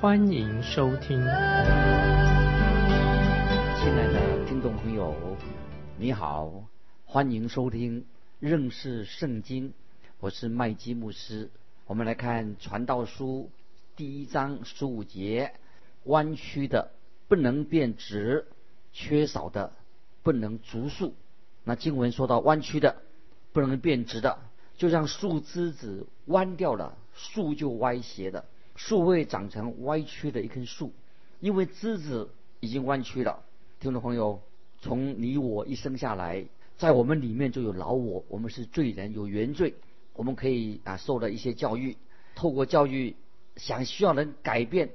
欢迎收听。亲爱的听众朋友，你好，欢迎收听认识圣经，我是麦基牧师。我们来看《传道书》第一章十五节：弯曲的不能变直，缺少的不能足数。那经文说到弯曲的不能变直的，就像树枝子弯掉了，树就歪斜的，树会长成歪曲的一棵树，因为枝子已经弯曲了。听众朋友，从你我一生下来，在我们里面就有老我，我们是罪人，有原罪。我们可以啊受了一些教育，透过教育想希望能改变，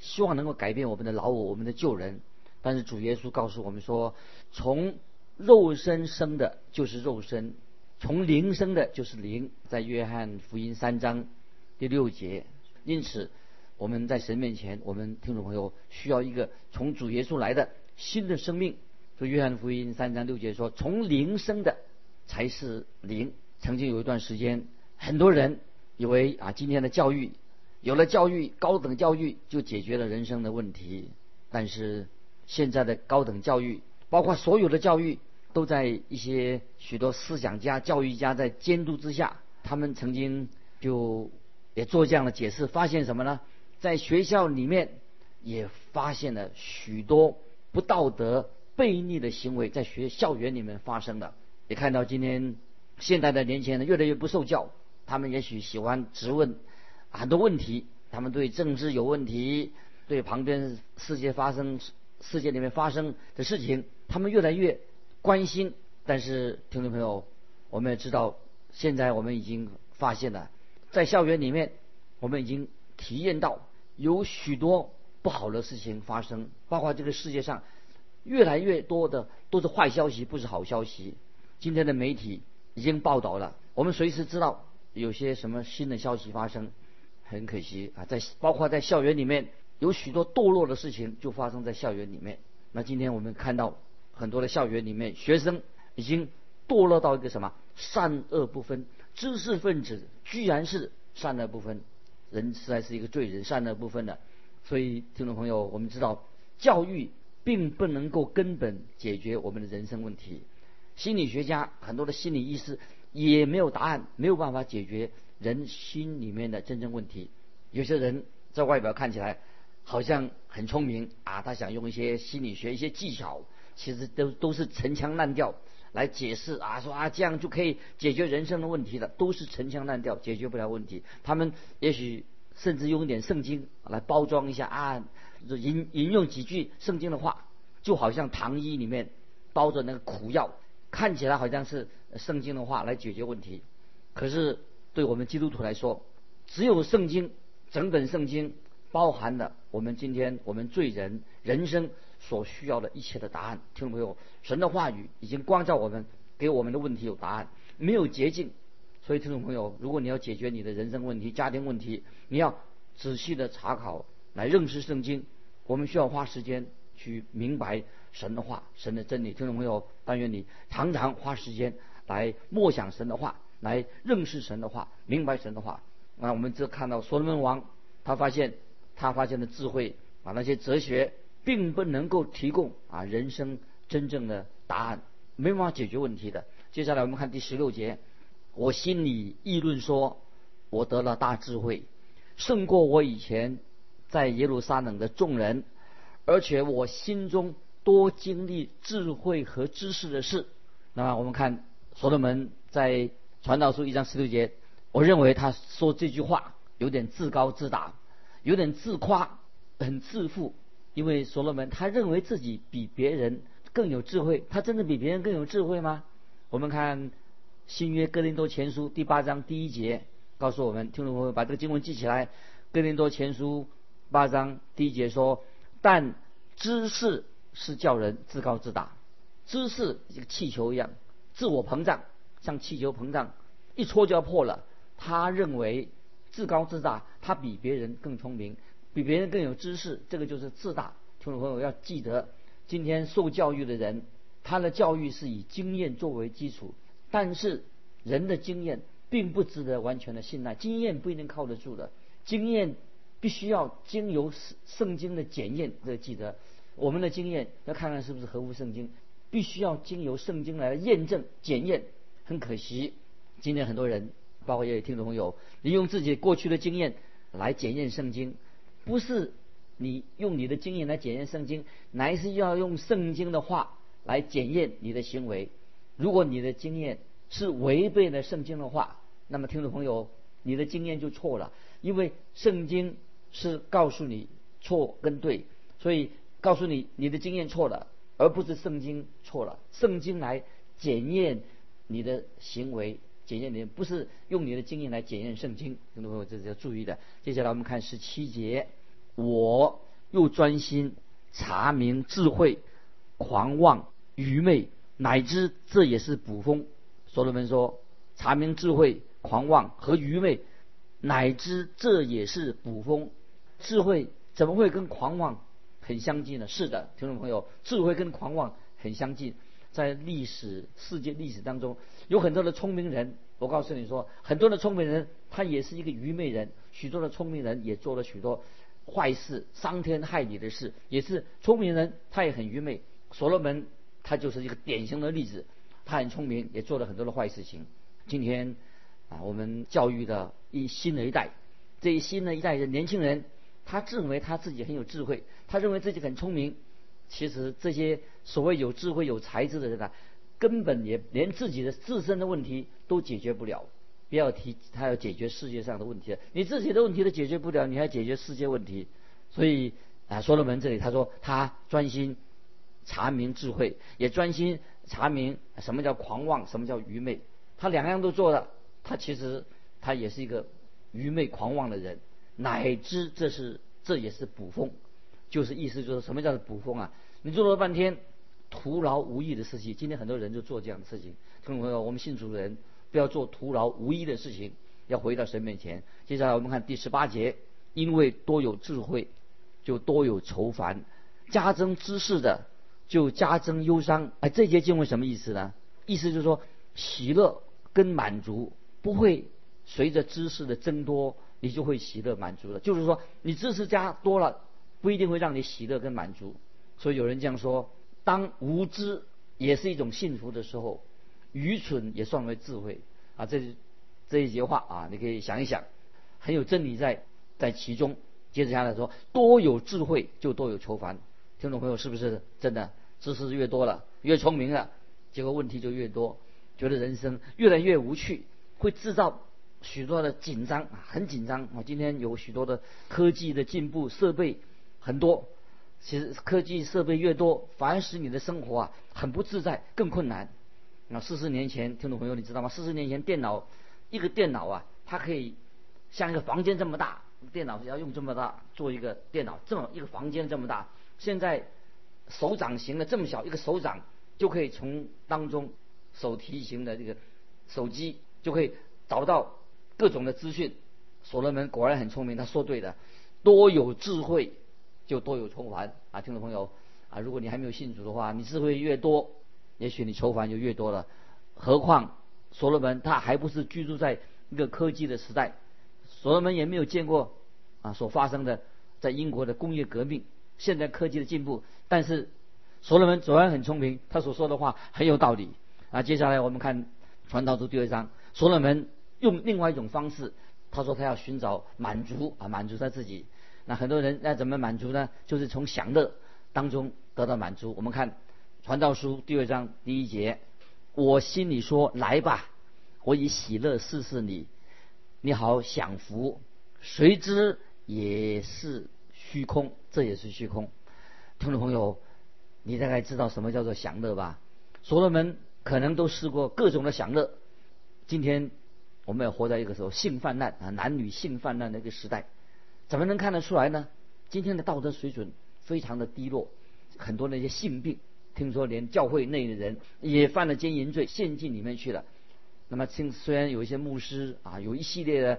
希望能够改变我们的老我，我们的旧人。但是主耶稣告诉我们说，从肉身生的就是肉身，从灵生的就是灵。在约翰福音三章第六节。因此我们在神面前，我们听众朋友需要一个从主耶稣来的新的生命。说约翰福音三章六节说，从灵生的才是灵。曾经有一段时间，很多人以为啊，今天的教育有了教育，高等教育就解决了人生的问题。但是现在的高等教育，包括所有的教育，都在一些许多思想家、教育家在监督之下。他们曾经就也做这样的解释，发现什么呢？在学校里面也发现了许多不道德、悖逆的行为在学校园里面发生的。也看到今天。现代的年轻人越来越不受教，他们也许喜欢质问很多问题，他们对政治有问题，对旁边世界发生世界里面发生的事情，他们越来越关心。但是听众朋友，我们也知道，现在我们已经发现了，在校园里面，我们已经体验到有许多不好的事情发生，包括这个世界上越来越多的都是坏消息，不是好消息。今天的媒体。已经报道了，我们随时知道有些什么新的消息发生。很可惜啊，在包括在校园里面有许多堕落的事情就发生在校园里面。那今天我们看到很多的校园里面学生已经堕落到一个什么善恶不分，知识分子居然是善恶不分，人实在是一个罪人，善恶不分的。所以听众朋友，我们知道教育并不能够根本解决我们的人生问题。心理学家很多的心理医师也没有答案，没有办法解决人心里面的真正问题。有些人在外表看起来好像很聪明啊，他想用一些心理学一些技巧，其实都都是陈腔滥调来解释啊，说啊这样就可以解决人生的问题了，都是陈腔滥调，解决不了问题。他们也许甚至用一点圣经来包装一下啊，引引用几句圣经的话，就好像糖衣里面包着那个苦药。看起来好像是圣经的话来解决问题，可是对我们基督徒来说，只有圣经整本圣经包含了我们今天我们罪人人生所需要的一切的答案。听众朋友，神的话语已经光照我们，给我们的问题有答案，没有捷径。所以听众朋友，如果你要解决你的人生问题、家庭问题，你要仔细的查考来认识圣经。我们需要花时间去明白。神的话，神的真理，听众朋友，但愿你常常花时间来默想神的话，来认识神的话，明白神的话。那我们这看到所罗门王，他发现他发现的智慧把，那些哲学并不能够提供啊人生真正的答案，没办法解决问题的。接下来我们看第十六节，我心里议论说，我得了大智慧，胜过我以前在耶路撒冷的众人，而且我心中。多经历智慧和知识的事。那么我们看所罗门在传道书一章十六节，我认为他说这句话有点自高自大，有点自夸，很自负。因为所罗门他认为自己比别人更有智慧，他真的比别人更有智慧吗？我们看新约哥林多前书第八章第一节告诉我们，听众朋友把这个经文记起来。哥林多前书八章第一节说：“但知识是叫人自高自大，知识一个气球一样，自我膨胀，像气球膨胀，一戳就要破了。他认为自高自大，他比别人更聪明，比别人更有知识，这个就是自大。听众朋友要记得，今天受教育的人，他的教育是以经验作为基础，但是人的经验并不值得完全的信赖，经验不一定靠得住的，经验必须要经由圣圣经的检验。这个记得，我们的经验要看看是不是合乎圣经，必须要经由圣经来验证检验。很可惜，今天很多人。包括也有听众朋友，利用自己过去的经验来检验圣经，不是你用你的经验来检验圣经，乃是要用圣经的话来检验你的行为。如果你的经验是违背了圣经的话，那么听众朋友，你的经验就错了，因为圣经是告诉你错跟对，所以告诉你你的经验错了，而不是圣经错了。圣经来检验你的行为。检验你不是用你的经验来检验圣经，听众朋友这是要注意的。接下来我们看十七节，我又专心查明智慧、狂妄、愚昧，乃至这也是捕风。所罗门说，查明智慧、狂妄和愚昧，乃至这也是捕风。智慧怎么会跟狂妄很相近呢？是的，听众朋友，智慧跟狂妄很相近。在历史世界历史当中，有很多的聪明人。我告诉你说，很多的聪明人他也是一个愚昧人。许多的聪明人也做了许多坏事、伤天害理的事，也是聪明人，他也很愚昧。所罗门他就是一个典型的例子，他很聪明，也做了很多的坏事情。今天啊，我们教育的一新的一代，这一新的一代的年轻人，他自认为他自己很有智慧，他认为自己很聪明。其实这些所谓有智慧、有才智的人啊，根本也连自己的自身的问题都解决不了，不要提他要解决世界上的问题了。你自己的问题都解决不了，你还解决世界问题？所以啊，所罗门这里他说他专心查明智慧，也专心查明什么叫狂妄，什么叫愚昧。他两样都做了，他其实他也是一个愚昧狂妄的人，乃至这是这也是捕风。就是意思就是什么叫做捕风啊？你做了半天徒劳无益的事情。今天很多人就做这样的事情。听众朋友，我们信主的人不要做徒劳无益的事情，要回到神面前。接下来我们看第十八节，因为多有智慧，就多有愁烦；加增知识的，就加增忧伤。哎，这节经文什么意思呢？意思就是说，喜乐跟满足不会随着知识的增多，你就会喜乐满足了。就是说，你知识加多了。不一定会让你喜乐跟满足，所以有人这样说：当无知也是一种幸福的时候，愚蠢也算为智慧啊！这这一节话啊，你可以想一想，很有真理在在其中。接着下来说，多有智慧就多有愁烦。听众朋友，是不是真的？知识越多了，越聪明了，结果问题就越多，觉得人生越来越无趣，会制造许多的紧张啊，很紧张我！今天有许多的科技的进步，设备。很多，其实科技设备越多，反而使你的生活啊很不自在，更困难。那四十年前，听众朋友你知道吗？四十年前电脑，一个电脑啊，它可以像一个房间这么大，电脑要用这么大做一个电脑，这么一个房间这么大。现在手掌型的这么小，一个手掌就可以从当中手提型的这个手机就可以找到各种的资讯。所罗门果然很聪明，他说对的，多有智慧。就多有愁烦啊，听众朋友啊，如果你还没有信主的话，你智慧越多，也许你愁烦就越多了。何况所罗门他还不是居住在一个科技的时代，所罗门也没有见过啊所发生的在英国的工业革命，现在科技的进步，但是所罗门果然很聪明，他所说的话很有道理啊。接下来我们看传道书第二章，所罗门用另外一种方式，他说他要寻找满足啊，满足他自己。那很多人那怎么满足呢？就是从享乐当中得到满足。我们看《传道书》第二章第一节，我心里说：“来吧，我以喜乐试试你，你好享福。”谁知也是虚空，这也是虚空。听众朋友，你大概知道什么叫做享乐吧？所罗门可能都试过各种的享乐。今天我们要活在一个时候性泛滥啊，男女性泛滥的一个时代。怎么能看得出来呢？今天的道德水准非常的低落，很多那些性病，听说连教会内的人也犯了奸淫罪，陷进里面去了。那么，虽虽然有一些牧师啊，有一系列的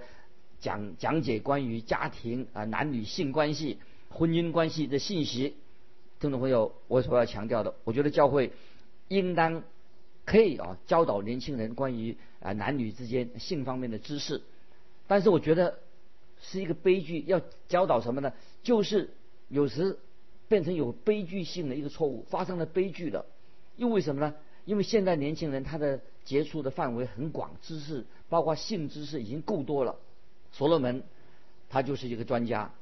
讲讲解关于家庭啊、男女性关系、婚姻关系的信息，听众朋友，我所要强调的，我觉得教会应当可以啊教导年轻人关于啊男女之间性方面的知识，但是我觉得是一个悲剧，要教导什么呢？就是有时。变成有悲剧性的一个错误，发生了悲剧了。因为什么呢？因为现在年轻人他的接触的范围很广，知识包括性知识已经够多了。所罗门他就是一个专家，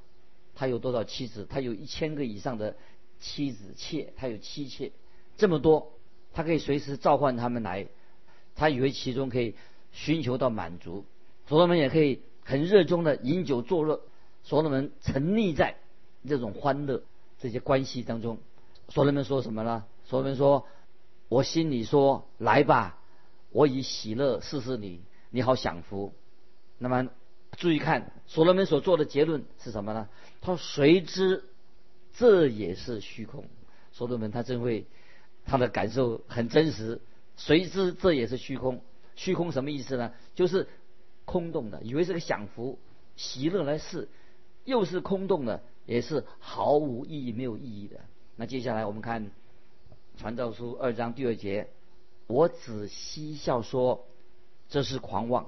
他有多少妻子？他有一千个以上的妻子妾，他有妻妾这么多，他可以随时召唤他们来。他以为其中可以寻求到满足。所罗门也可以很热衷的饮酒作乐。所罗门沉溺在这种欢乐。这些关系当中，所罗门说什么呢？所罗门说：“我心里说，来吧，我以喜乐试试你，你好享福。”那么注意看，所罗门所做的结论是什么呢？他说：“谁知这也是虚空？”所罗门他真会，他的感受很真实。谁知这也是虚空？虚空什么意思呢？就是空洞的，以为是个享福、喜乐来试，又是空洞的。也是毫无意义、没有意义的。那接下来我们看《传道书》二章第二节：“我只嬉笑说，这是狂妄；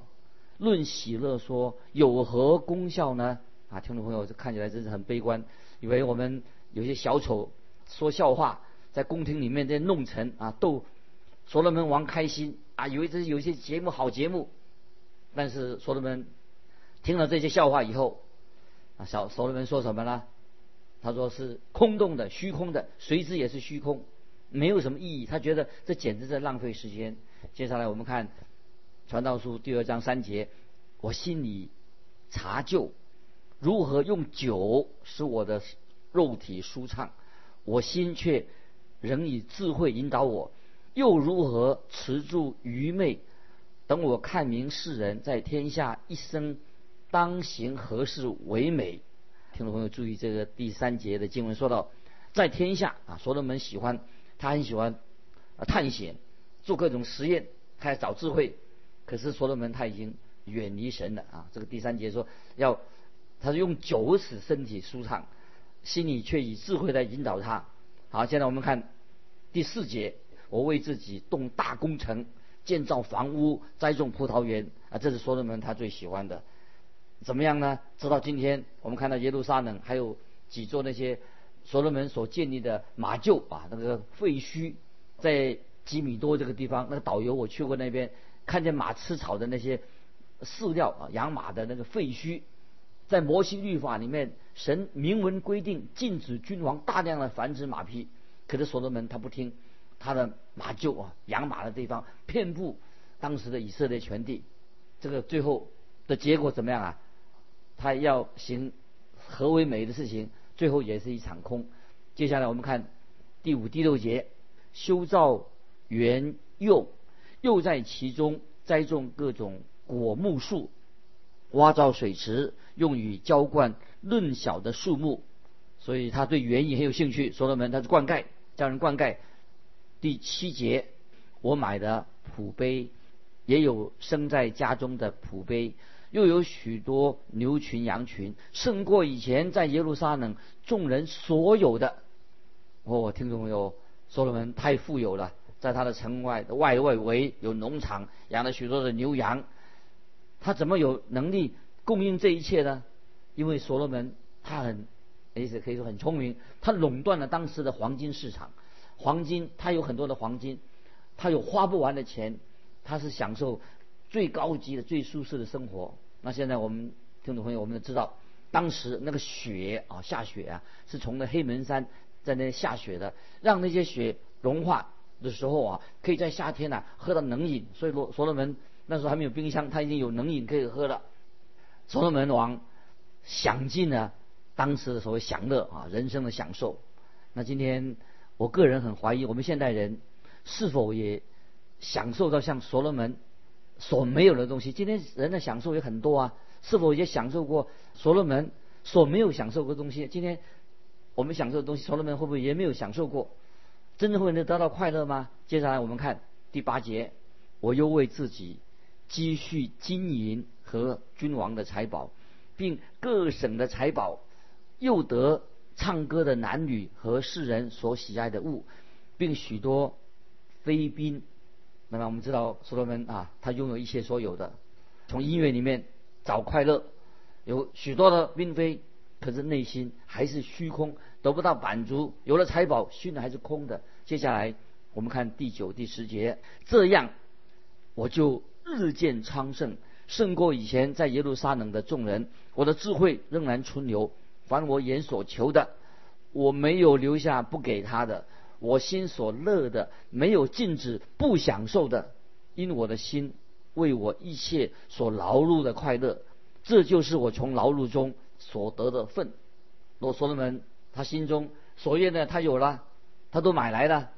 论喜乐说，有何功效呢？”啊，听众朋友，看起来真是很悲观，以为我们有些小丑说笑话，在宫廷里面在弄臣啊，逗所罗门王开心啊，以为这是有些节目好节目。但是所罗门听了这些笑话以后，啊，小所罗门说什么呢？他说是空洞的、虚空的，随之也是虚空，没有什么意义。他觉得这简直在浪费时间。接下来我们看《传道书》第二章三节：我心里查究如何用酒使我的肉体舒畅，我心却仍以智慧引导我；又如何持住愚昧，等我看明世人在天下一生当行何事为美。听众朋友注意，这个第三节的经文说到，在天下啊，所罗门喜欢，他很喜欢啊探险，做各种实验，他要找智慧。可是所罗门他已经远离神了啊。这个第三节说要，他是用酒使身体舒畅，心里却以智慧来引导他。好，现在我们看第四节，我为自己动大工程，建造房屋，栽种葡萄园啊，这是所罗门他最喜欢的。怎么样呢？直到今天，我们看到耶路撒冷还有几座那些所罗门所建立的马厩啊，那个废墟，在吉米多这个地方，那个导游我去过那边，看见马吃草的那些饲料啊，养马的那个废墟，在摩西律法里面，神明文规定禁止君王大量的繁殖马匹，可是所罗门他不听，他的马厩啊，养马的地方遍布当时的以色列全地，这个最后的结果怎么样啊？他要行何为美的事情，最后也是一场空。接下来我们看第五、第六节：修造园囿，又在其中栽种各种果木树，挖造水池，用于浇灌嫩小的树木。所以他对园艺很有兴趣。所罗门他是灌溉，叫人灌溉。第七节：我买的蒲杯，也有生在家中的蒲杯。又有许多牛群羊群，胜过以前在耶路撒冷众人所有的。哦，听众朋友，所罗门太富有了，在他的城外的外外围有农场，养了许多的牛羊。他怎么有能力供应这一切呢？因为所罗门他很，意思可以说很聪明，他垄断了当时的黄金市场。黄金，他有很多的黄金，他有花不完的钱，他是享受。最高级的、最舒适的生活。那现在我们听众朋友，我们都知道，当时那个雪啊，下雪啊，是从那黑门山在那下雪的，让那些雪融化的时候啊，可以在夏天呢喝到冷饮。所以罗所罗门那时候还没有冰箱，他已经有冷饮可以喝了。所罗门王享尽了当时的所谓享乐啊，人生的享受。那今天我个人很怀疑，我们现代人是否也享受到像所罗门？所没有的东西，今天人的享受也很多啊。是否也享受过所罗门所没有享受过东西？今天我们享受的东西，所罗门会不会也没有享受过？真正会能得到快乐吗？接下来我们看第八节，我又为自己积蓄金银和君王的财宝，并各省的财宝，又得唱歌的男女和世人所喜爱的物，并许多妃嫔。那么我们知道所罗门啊，他拥有一切所有的，从音乐里面找快乐，有许多的嫔妃，可是内心还是虚空，得不到满足。有了财宝，心还是空的。接下来我们看第九、第十节，这样我就日渐昌盛，胜过以前在耶路撒冷的众人。我的智慧仍然存留，凡我眼所求的，我没有留下不给他的。我心所乐的，没有禁止不享受的，因我的心为我一切所劳碌的快乐，这就是我从劳碌中所得的份。罗所罗门他心中所愿的，他有了，他都买来了，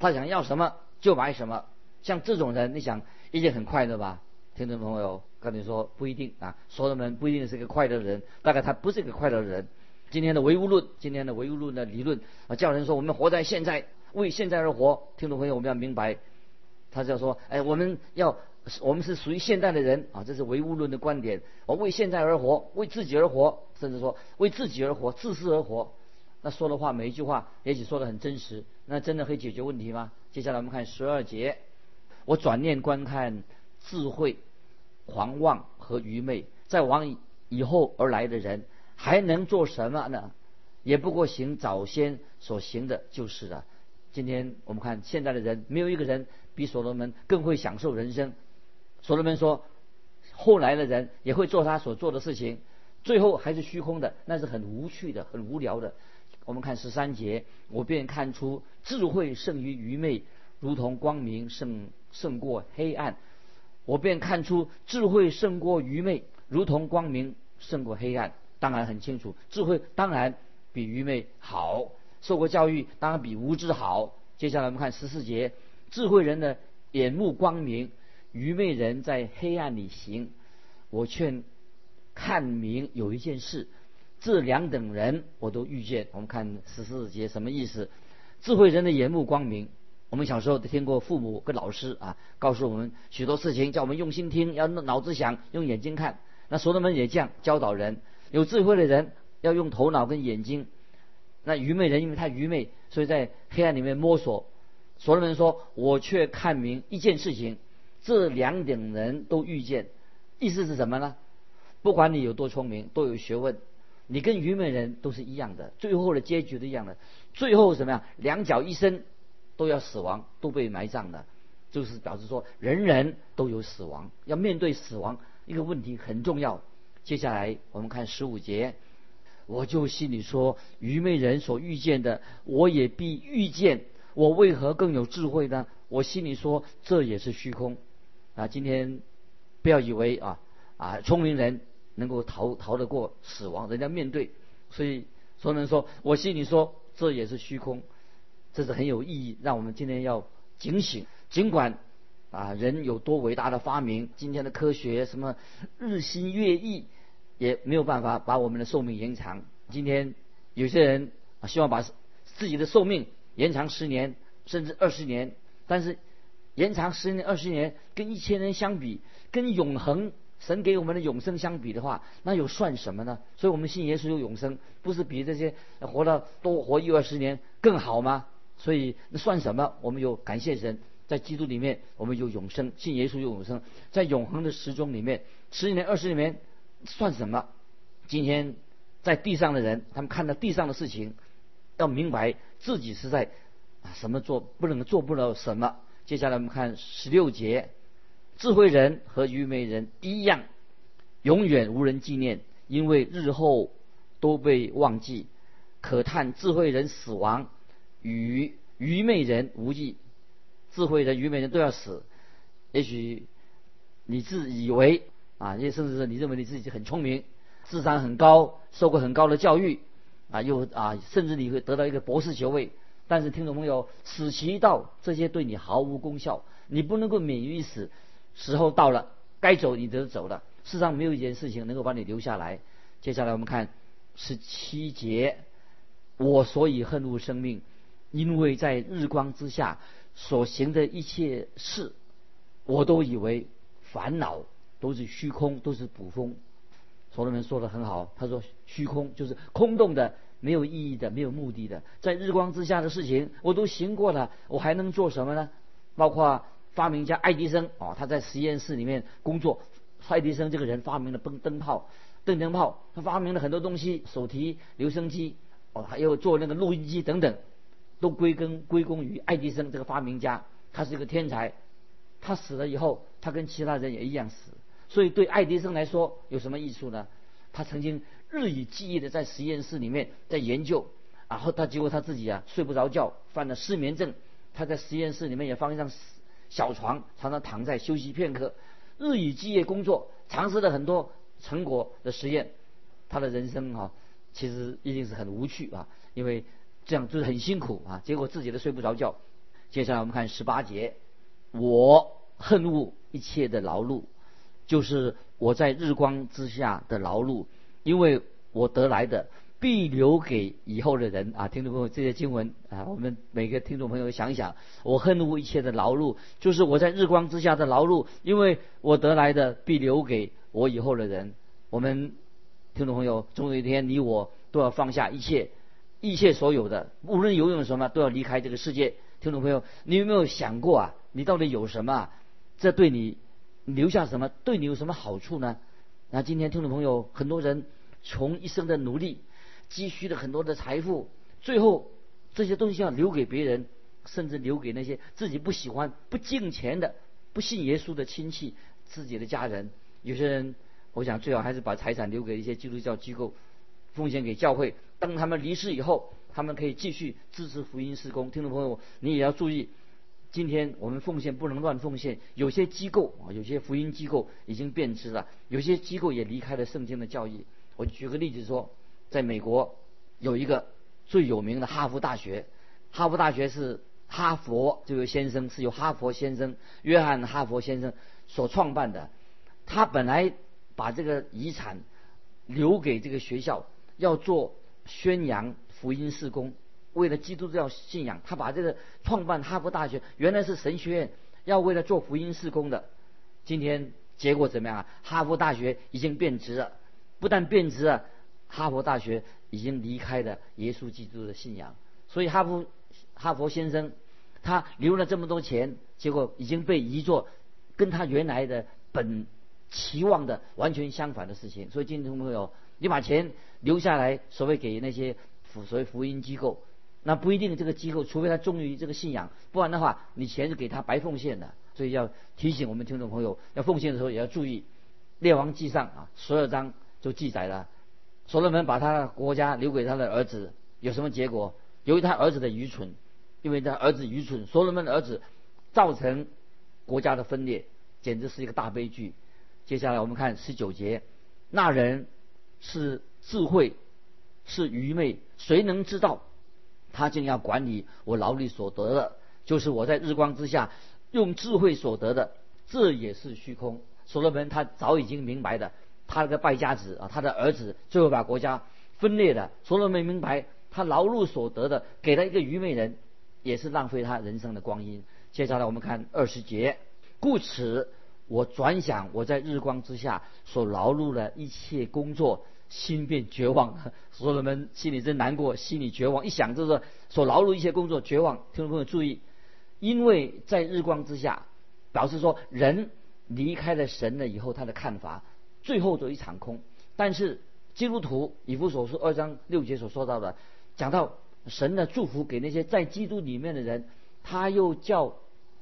他想要什么就买什么。像这种人，你想一定很快乐吧？听众朋友，跟你说不一定啊，所罗门不一定是个快乐的人，大概他不是一个快乐的人。今天的唯物论，今天的唯物论的理论啊，叫人说我们活在现在，为现在而活。听众朋友，我们要明白，他就说，哎，我们要，我们是属于现代的人啊，这是唯物论的观点。我为现在而活，为自己而活，甚至说为自己而活，自私而活。那说的话，每一句话也许说的很真实，那真的可以解决问题吗？接下来我们看十二节，我转念观看智慧、狂妄和愚昧，在往以后而来的人。还能做什么呢？也不过行早先所行的就是了。今天我们看现在的人，没有一个人比所罗门更会享受人生。所罗门说，后来的人也会做他所做的事情，最后还是虚空的，那是很无趣的、很无聊的。我们看十三节，我便看出智慧胜于愚昧，如同光明胜胜过黑暗。我便看出智慧胜过愚昧，如同光明胜过黑暗。当然很清楚，智慧当然比愚昧好，受过教育当然比无知好。接下来我们看十四节，智慧人的眼目光明，愚昧人在黑暗里行。我劝看明有一件事，这两等人我都遇见。我们看十四节什么意思？智慧人的眼目光明，我们小时候都听过父母跟老师啊告诉我们许多事情，叫我们用心听，要脑子想，用眼睛看。那所罗门也这样教导人。有智慧的人要用头脑跟眼睛，那愚昧人因为他愚昧，所以在黑暗里面摸索。所罗门说：“我却看明一件事情，这两等人都遇见。”意思是什么呢？不管你有多聪明，多有学问，你跟愚昧人都是一样的，最后的结局都一样的。最后什么呀？两脚一伸都要死亡，都被埋葬的，就是表示说人人都有死亡，要面对死亡一个问题很重要。接下来我们看十五节，我就心里说：愚昧人所遇见的，我也必遇见。我为何更有智慧呢？我心里说，这也是虚空。啊，今天不要以为啊啊聪明人能够逃逃得过死亡，人家面对。所以说能说，我心里说，这也是虚空。这是很有意义，让我们今天要警醒。尽管啊人有多伟大的发明，今天的科学什么日新月异。也没有办法把我们的寿命延长。今天有些人，希望把自己的寿命延长十年甚至二十年，但是延长十年二十年跟一千年相比，跟永恒神给我们的永生相比的话，那又算什么呢？所以我们信耶稣有永生，不是比这些活了多活一二十年更好吗？所以那算什么？我们有感谢神，在基督里面我们有永生，信耶稣有永生，在永恒的时钟里面，十年二十年。算什么？今天在地上的人，他们看到地上的事情，要明白自己是在啊什么做不能做不了什么。接下来我们看十六节，智慧人和愚昧人一样，永远无人纪念，因为日后都被忘记。可叹智慧人死亡，与愚昧人无异。智慧人、愚昧人都要死。也许你自以为。啊，也甚至是你认为你自己很聪明，智商很高，受过很高的教育，啊，又啊，甚至你会得到一个博士学位。但是听众朋友，死期一到，这些对你毫无功效，你不能够免于死。时候到了，该走你就走了。世上没有一件事情能够把你留下来。接下来我们看十七节，我所以恨恶生命，因为在日光之下所行的一切事，我都以为烦恼都是虚空，都是捕风。所罗门说的很好，他说虚空就是空洞的、没有意义的、没有目的的，在日光之下的事情我都行过了，我还能做什么呢？包括发明家爱迪生哦，他在实验室里面工作。爱迪生这个人发明了灯灯泡、电灯泡，他发明了很多东西，手提留声机哦，还有做那个录音机等等，都归根归功于爱迪生这个发明家。他是一个天才，他死了以后，他跟其他人也一样死。所以对爱迪生来说有什么益处呢？他曾经日以继夜的在实验室里面在研究，然后他结果他自己啊睡不着觉，犯了失眠症。他在实验室里面也放一张小床，常常躺在休息片刻，日以继夜工作，尝试了很多成果的实验。他的人生啊，其实一定是很无趣啊，因为这样就是很辛苦啊。结果自己都睡不着觉。接下来我们看十八节，我恨恶一切的劳碌。就是我在日光之下的劳碌，因为我得来的必留给以后的人啊！听众朋友，这些经文啊，我们每个听众朋友想一想，我恨恶一切的劳碌，就是我在日光之下的劳碌，因为我得来的必留给我以后的人。我们听众朋友，总有一天你我都要放下一切，一切所有的，无论拥有什么，都要离开这个世界。听众朋友，你有没有想过啊？你到底有什么？这对你？留下什么对你有什么好处呢？那今天听众朋友，很多人从一生的努力积蓄了很多的财富，最后这些东西要留给别人，甚至留给那些自己不喜欢、不敬钱的、不信耶稣的亲戚、自己的家人。有些人，我想最好还是把财产留给一些基督教机构，奉献给教会。当他们离世以后，他们可以继续支持福音施工。听众朋友，你也要注意。今天我们奉献不能乱奉献，有些机构啊，有些福音机构已经变质了，有些机构也离开了圣经的教义。我举个例子说，在美国有一个最有名的哈佛大学，哈佛大学是哈佛这位先生是由哈佛先生约翰哈佛先生所创办的，他本来把这个遗产留给这个学校，要做宣扬福音事工。为了基督教信仰，他把这个创办哈佛大学，原来是神学院，要为了做福音事工的。今天结果怎么样啊？哈佛大学已经变质了，不但变质了，哈佛大学已经离开了耶稣基督的信仰。所以哈佛哈佛先生他留了这么多钱，结果已经被移作跟他原来的本期望的完全相反的事情。所以听众朋友，你把钱留下来，所谓给那些所谓福音机构。那不一定，这个机构除非他忠于这个信仰，不然的话，你钱是给他白奉献的。所以要提醒我们听众朋友，要奉献的时候也要注意。列王记上啊，所有章就记载了，所罗门把他的国家留给他的儿子，有什么结果？由于他儿子的愚蠢，因为他儿子愚蠢，所罗门的儿子造成国家的分裂，简直是一个大悲剧。接下来我们看十九节，那人是智慧，是愚昧，谁能知道？他竟要管理我劳力所得的，就是我在日光之下用智慧所得的，这也是虚空。所罗门他早已经明白的，他那个败家子啊，他的儿子最后把国家分裂的。所罗门明白，他劳碌所得的给了一个愚昧人，也是浪费他人生的光阴。接下来我们看二十节，故此我转想我在日光之下所劳碌的一切工作。心变绝望，所人们心里真难过，心里绝望。一想就是所劳碌一些工作，绝望。听众朋友注意，因为在日光之下，表示说人离开了神了以后，他的看法最后都一场空。但是基督徒以弗所书二章六节所说到的，讲到神的祝福给那些在基督里面的人，他又叫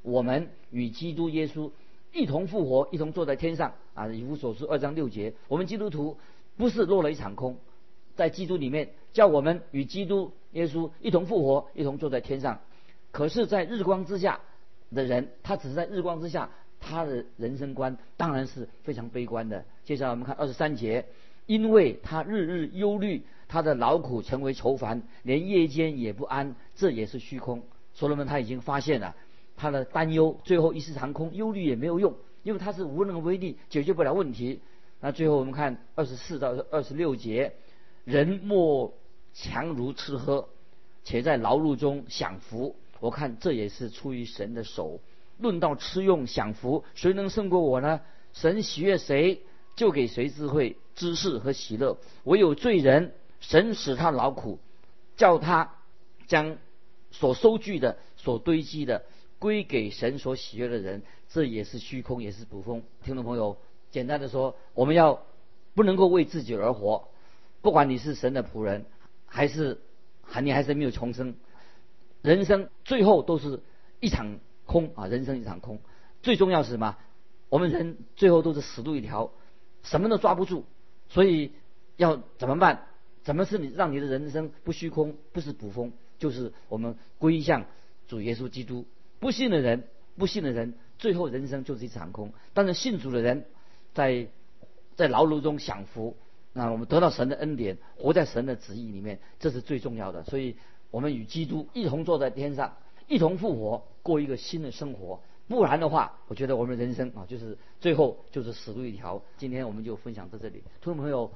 我们与基督耶稣一同复活，一同坐在天上啊。以弗所书二章六节，我们基督徒。不是落了一场空，在基督里面叫我们与基督耶稣一同复活，一同坐在天上。可是，在日光之下的人，他只是在日光之下，他的人生观当然是非常悲观的。接下来我们看二十三节，因为他日日忧虑，他的劳苦成为愁烦，连夜间也不安，这也是虚空。所罗门他已经发现了他的担忧，最后一时长空，忧虑也没有用，因为他是无能为力，解决不了问题。那最后我们看二十四到二十六节，人莫强如吃喝，且在劳碌中享福。我看这也是出于神的手。论到吃用享福，谁能胜过我呢？神喜悦谁，就给谁智慧、知识和喜乐。唯有罪人，神使他劳苦，叫他将所收据的、所堆积的归给神所喜悦的人。这也是虚空，也是捕风。听众朋友，简单的说，我们要不能够为自己而活。不管你是神的仆人，还是还你还是没有重生，人生最后都是一场空啊！人生一场空。最重要是什么？我们人最后都是死路一条，什么都抓不住。所以要怎么办？怎么是你让你的人生不虚空，不是捕风，就是我们归向主耶稣基督。不信的人，不信的人。最后人生就是一场空，但是信主的人，在在牢笼中享福，那我们得到神的恩典，活在神的旨意里面，这是最重要的。所以，我们与基督一同坐在天上，一同复活，过一个新的生活。不然的话，我觉得我们人生啊，就是最后就是死路一条。今天我们就分享到这里，听众朋友，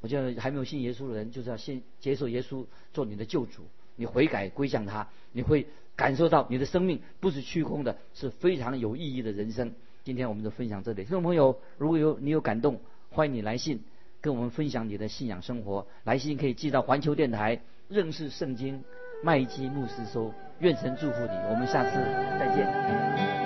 我觉得还没有信耶稣的人，就是要先接受耶稣做你的救主，你悔改归向他，你会。感受到你的生命不是虚空的，是非常有意义的人生。今天我们就分享这里，听众朋友，如果有你有感动，欢迎你来信跟我们分享你的信仰生活。来信可以寄到环球电台认识圣经麦基牧师收。愿神祝福你，我们下次再见。